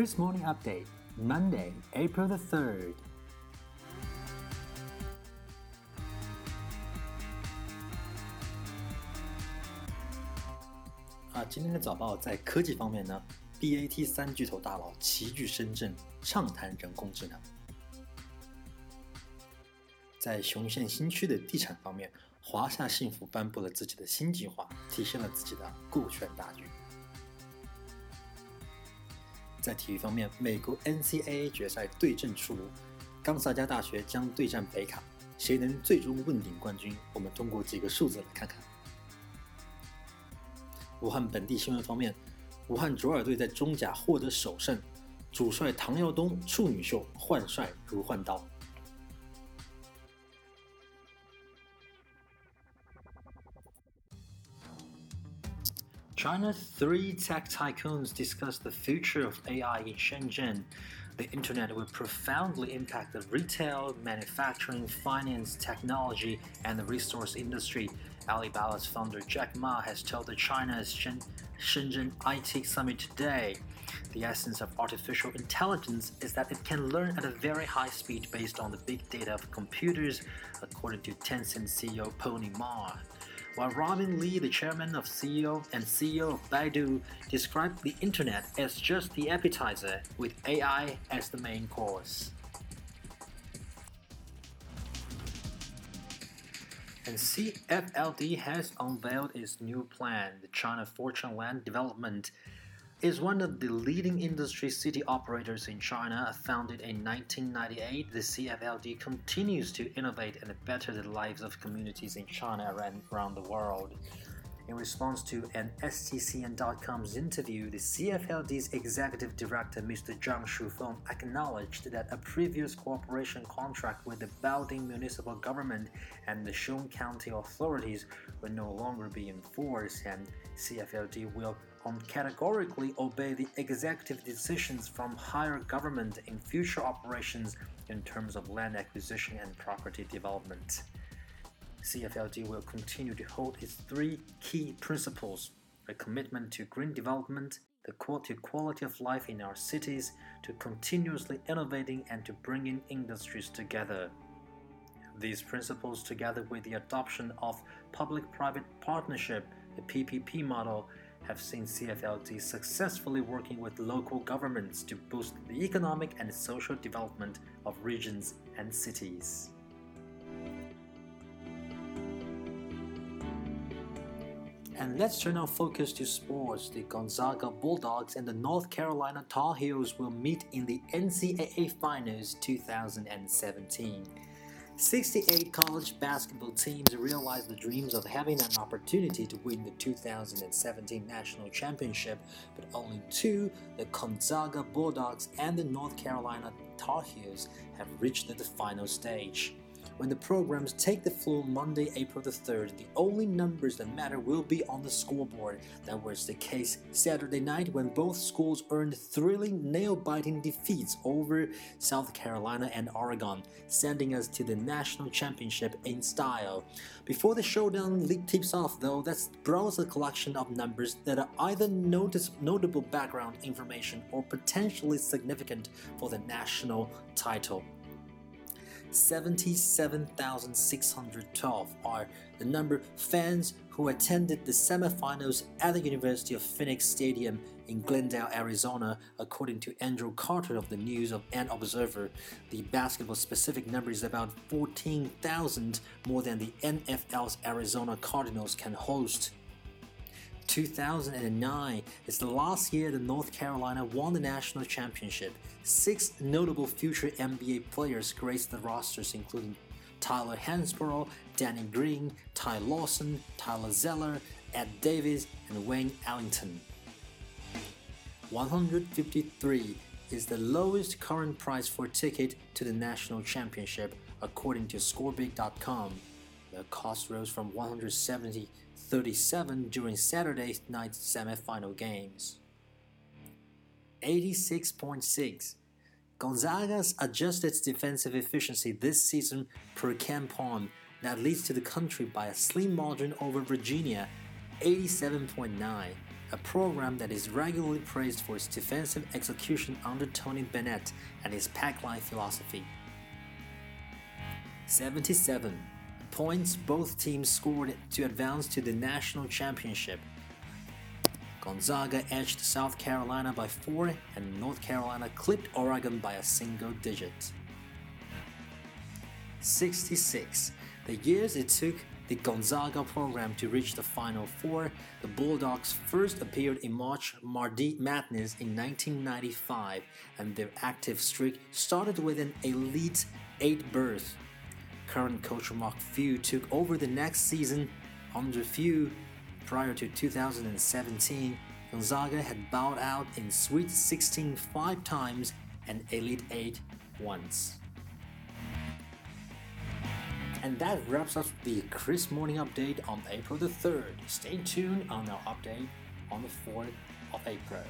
Chris Morning Update, Monday, April the 3rd. 啊，今天的早报在科技方面呢，BAT 三巨头大佬齐聚深圳，畅谈人工智能。在雄县新区的地产方面，华夏幸福颁布了自己的新计划，体现了自己的顾全大局。在体育方面，美国 NCAA 决赛对阵出炉，冈萨加大学将对战北卡，谁能最终问鼎冠军？我们通过几个数字来看看。武汉本地新闻方面，武汉卓尔队在中甲获得首胜，主帅唐耀东处女秀换帅如换刀。China's three tech tycoons discuss the future of AI in Shenzhen. The internet will profoundly impact the retail, manufacturing, finance, technology, and the resource industry. Alibaba's founder Jack Ma has told the China's Shenzhen IT Summit today. The essence of artificial intelligence is that it can learn at a very high speed based on the big data of computers, according to Tencent CEO Pony Ma while Robin Li, the chairman of CEO and CEO of Baidu, described the internet as just the appetizer, with AI as the main course. And CFLD has unveiled its new plan, the China Fortune Land Development is one of the leading industry city operators in China. Founded in 1998, the CFLD continues to innovate and better the lives of communities in China and around the world. In response to an STCN.com's interview, the CFLD's executive director, Mr. Zhang Shufeng, acknowledged that a previous cooperation contract with the Baoding municipal government and the Xiong County authorities will no longer be enforced, and CFLD will categorically obey the executive decisions from higher government in future operations in terms of land acquisition and property development. CFLD will continue to hold its three key principles a commitment to green development, the quality, quality of life in our cities, to continuously innovating and to bringing industries together. These principles, together with the adoption of public private partnership, the PPP model, have seen CFLD successfully working with local governments to boost the economic and social development of regions and cities. And let's turn our focus to sports. The Gonzaga Bulldogs and the North Carolina Tar Heels will meet in the NCAA Finals 2017. 68 college basketball teams realized the dreams of having an opportunity to win the 2017 national championship, but only two, the Gonzaga Bulldogs and the North Carolina Tar Heels, have reached the final stage. When the programs take the floor Monday, April the 3rd, the only numbers that matter will be on the scoreboard. That was the case Saturday night when both schools earned thrilling, nail biting defeats over South Carolina and Oregon, sending us to the national championship in style. Before the showdown league tips off, though, let's browse a collection of numbers that are either notice, notable background information or potentially significant for the national title. 77,612 are the number fans who attended the semifinals at the University of Phoenix Stadium in Glendale, Arizona, according to Andrew Carter of the News of an Observer. The basketball specific number is about 14,000 more than the NFL's Arizona Cardinals can host. 2009 is the last year that North Carolina won the national championship. Six notable future NBA players graced the rosters, including Tyler Hansbrough, Danny Green, Ty Lawson, Tyler Zeller, Ed Davis, and Wayne Ellington. 153 is the lowest current price for a ticket to the national championship, according to scorebig.com. The cost rose from 170 37 during Saturday night's semifinal games. 86.6 Gonzaga's adjusted defensive efficiency this season per KenPom that leads to the country by a slim margin over Virginia 87.9 a program that is regularly praised for its defensive execution under Tony Bennett and his pack line philosophy. 77 points both teams scored to advance to the national championship. Gonzaga edged South Carolina by 4 and North Carolina clipped Oregon by a single digit. 66. The years it took the Gonzaga program to reach the Final Four, the Bulldogs first appeared in March Mardi Madness in 1995, and their active streak started with an Elite 8 berth. Current coach Mark Few took over the next season. Under Few, prior to 2017, Gonzaga had bowed out in Sweet 16 five times and Elite 8 once. And that wraps up the Kris Morning Update on April the 3rd. Stay tuned on our update on the 4th of April.